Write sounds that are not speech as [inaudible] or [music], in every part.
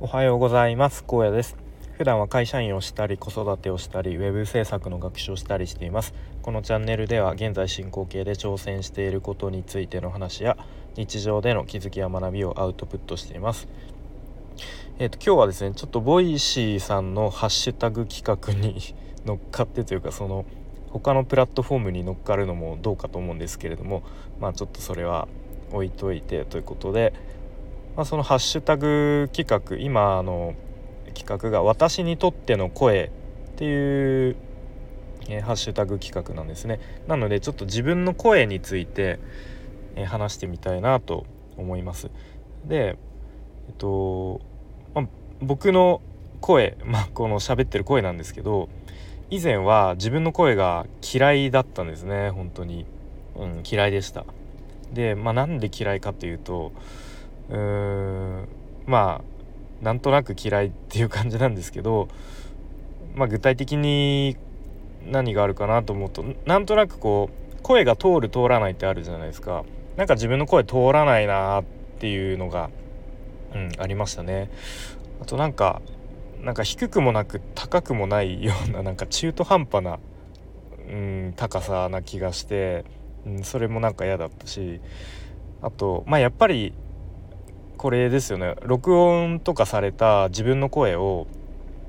おはようございます。高野です。普段は会社員をしたり子育てをしたりウェブ制作の学習をしたりしています。このチャンネルでは現在進行形で挑戦していることについての話や日常での気づきや学びをアウトプットしています。えーっと、今日はですねちょっとボイシーさんのハッシュタグ企画に乗っかってというかその他のプラットフォームに乗っかるのもどうかと思うんですけれどもまあちょっとそれは置いといてということでまあ、そのハッシュタグ企画今あの企画が「私にとっての声」っていう、えー、ハッシュタグ企画なんですね。なのでちょっと自分の声について、えー、話してみたいなと思います。でえっと、まあ、僕の声、[laughs] まあ、この喋ってる声なんですけど以前は自分の声が嫌いだったんですね。本当に、うん、嫌いでした。でまあなんで嫌いかというとうーん。まあなんとなく嫌いっていう感じなんですけど、まあ、具体的に何があるかなと思うとなんとなくこう声が通る通らないってあるじゃないですか。なんか自分の声通らないなっていうのが、うん、ありましたね。あとなんかなんか低くもなく高くもないようななんか中途半端な、うん、高さな気がして、うん、それもなんか嫌だったしあとまあやっぱりこれですよね録音とかされた自分の声を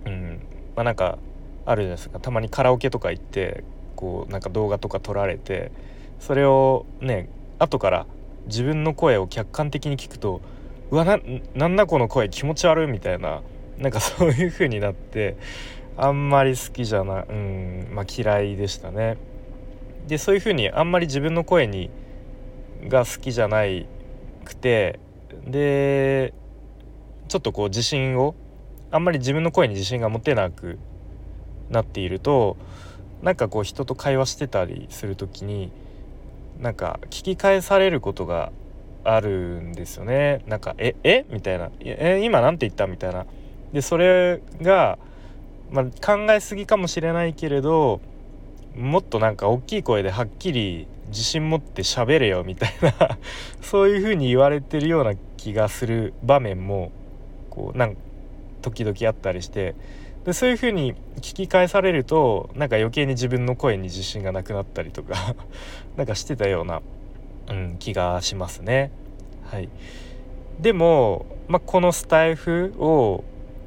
うんまあなんかあるじゃないですかたまにカラオケとか行ってこうなんか動画とか撮られてそれをね後から自分の声を客観的に聞くとうわななんだこの声気持ち悪いみたいななんかそういう風になってあんまり好きじゃないうんまあ嫌いでしたね。でそういう風にあんまり自分の声にが好きじゃないくてでちょっとこう自信をあんまり自分の声に自信が持てなくなっているとなんかこう人と会話してたりする時になんか聞き返されることがあるんですよね。なんか「ええ？みたいな「え今何て言った?」みたいな。でそれが、まあ、考えすぎかもしれないけれどもっとなんか大きい声ではっきり自信持って喋れよみたいな [laughs] そういう風に言われてるような気がする場面もこうなん時々あったりしてでそういう風に聞き返されるとなんか余計に自分の声に自信がなくなったりとか [laughs] なんかしてたような、うん、気がしますね。はい、でも、まあ、このスタイフを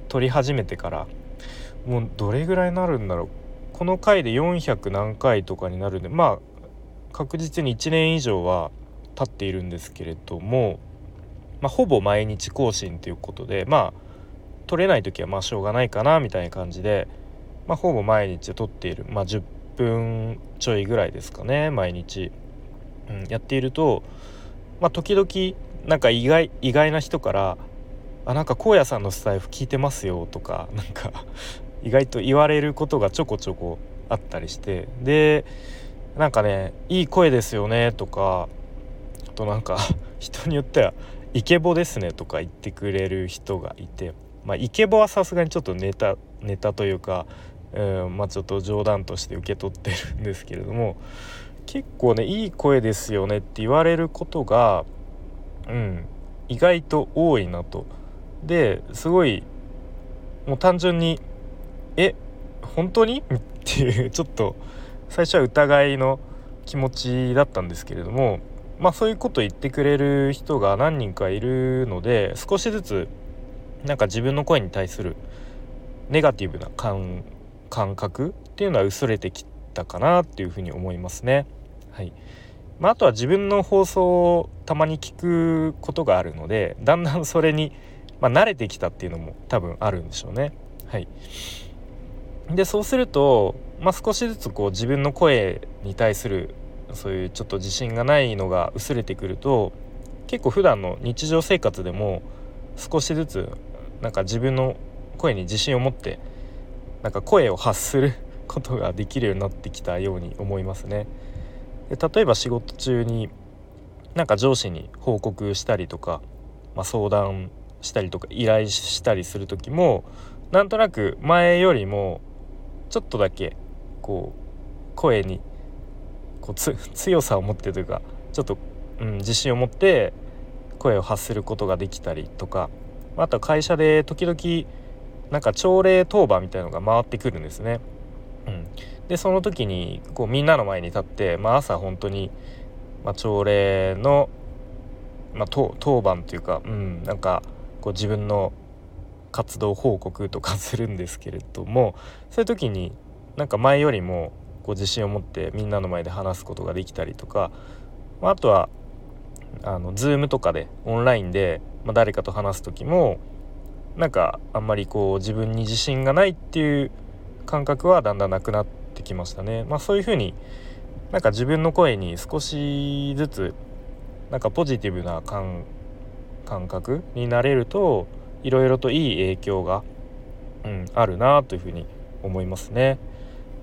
撮り始めてからもうどれぐらいになるんだろうこの回で400何回とかになるんでまあ確実に1年以上は経っているんですけれども、まあ、ほぼ毎日更新ということでまあ取れない時はまあしょうがないかなみたいな感じで、まあ、ほぼ毎日撮っている、まあ、10分ちょいぐらいですかね毎日、うん、やっていると、まあ、時々なんか意外意外な人から「あなんか荒野さんのスタイフ聞いてますよ」とか [laughs] なんか意外と言われることがちょこちょこあったりしてでなんかね「いい声ですよね」とかあとなんか [laughs] 人によっては「イケボですね」とか言ってくれる人がいてまあイケボはさすがにちょっとネタネタというか、うん、まあちょっと冗談として受け取ってるんですけれども結構ね「いい声ですよね」って言われることがうん意外と多いなと。ですごいもう単純に「え本当に?」っていうちょっと最初は疑いの気持ちだったんですけれどもまあそういうこと言ってくれる人が何人かいるので少しずつなんか自分の声に対するネガティブな感感覚っていうのは薄れてきたかなっていうふうに思いますね。はいまあ、あとは自分の放送をたまに聞くことがあるのでだんだんそれに、まあ、慣れてきたっていうのも多分あるんでしょうね。はい、でそうするとまあ、少しずつこう自分の声に対するそういうちょっと自信がないのが薄れてくると結構普段の日常生活でも少しずつなんか自分の声に自信を持ってなんか声を発する [laughs] ことができるようになってきたように思いますね。で例えば仕事中になんか上司に報告したりとか、まあ、相談したりとか依頼したりする時もなんとなく前よりもちょっとだけこう声にこう強さを持ってというかちょっと、うん、自信を持って声を発することができたりとか、あとは会社で時々なんか朝礼当番みたいのが回ってくるんですね。うん、でその時にこうみんなの前に立って、まあ、朝本当に、まあ、朝礼の、まあ、当当番というか、うん、なんかこう自分の活動報告とかするんですけれどもそういう時になんか前よりもこう自信を持ってみんなの前で話すことができたりとか、まあ、あとはあの Zoom とかでオンラインで、まあ、誰かと話す時もなんかあんまりこう自分に自信がないっていう感覚はだんだんなくなってきましたね。まあ、そういうふうになんか自分の声に少しずつなんかポジティブな感覚になれるといろいろといい影響が、うん、あるなというふうに思いますね。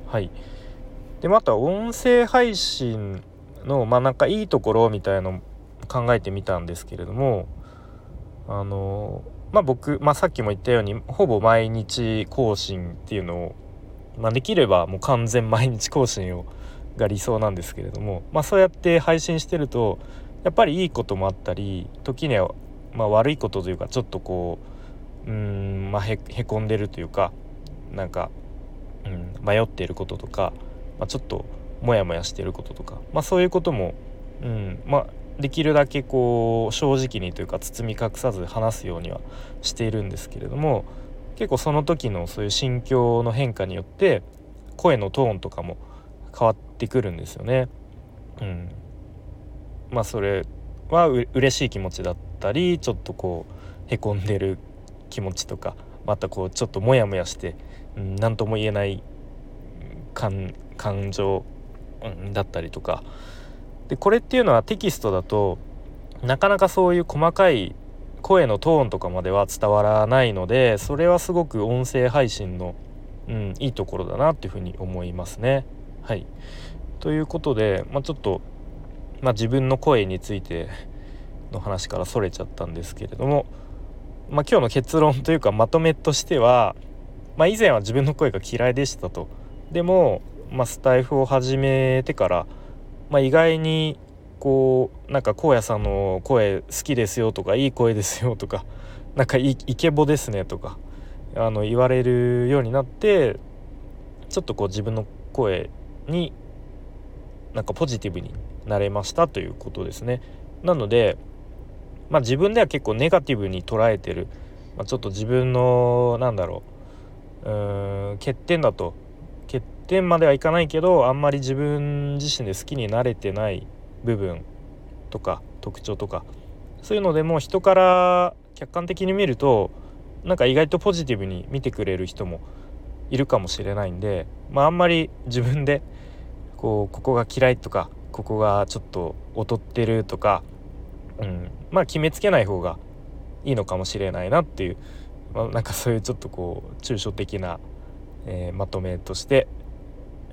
はい、でまた音声配信のまあなんかいいところみたいの考えてみたんですけれどもあのまあ僕、まあ、さっきも言ったようにほぼ毎日更新っていうのを、まあ、できればもう完全 [laughs] 毎日更新をが理想なんですけれども、まあ、そうやって配信してるとやっぱりいいこともあったり時にはまあ悪いことというかちょっとこううんまあへこんでるというかなんか、うん、迷っていることとか、まあ、ちょっとモヤモヤしていることとか、まあ、そういうことも、うんまあ、できるだけこう正直にというか包み隠さず話すようにはしているんですけれども結構その時のそういう心境の変化によって声のトーンとかも変わってくるんですよね。うん、まあそれは嬉しい気持ちだったりちょっとこうへこんでる気持ちとかまたこうちょっとモヤモヤして何、うん、とも言えない感情、うん、だったりとかでこれっていうのはテキストだとなかなかそういう細かい声のトーンとかまでは伝わらないのでそれはすごく音声配信の、うん、いいところだなっていうふうに思いますね。はい、ということで、まあ、ちょっと、まあ、自分の声についての話からそれちゃったんですけれども、まあ、今日の結論というかまとめとしては、まあ、以前は自分の声が嫌いでしたと。でも、まあ、スタイフを始めてからまあ、意外にこうなんか荒野さんの声好きですよとかいい声ですよとか [laughs] なんかイケボですねとかあの言われるようになってちょっとこう自分の声になんかポジティブになれましたということですね。なので、まあ、自分では結構ネガティブに捉えてる、まあ、ちょっと自分のなんだろう。うーん欠点だと。欠点まではいかないけどあんまり自分自身で好きになれてない部分とか特徴とか。そういうのでも人から客観的に見るとなんか意外とポジティブに見てくれる人もいるかもしれないんで、まあ、あんまり自分でこうここが嫌いとかここがちょっと劣ってるとか、うん、まあ決めつけない方がいいのかもしれないなっていう、まあ、なんかそういうちょっとこう抽象的なえー、まとめとして、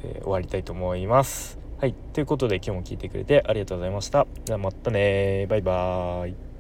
えー、終わりたいと思います。はい、ということで今日も聞いてくれてありがとうございました。じゃあまたねバイバーイ。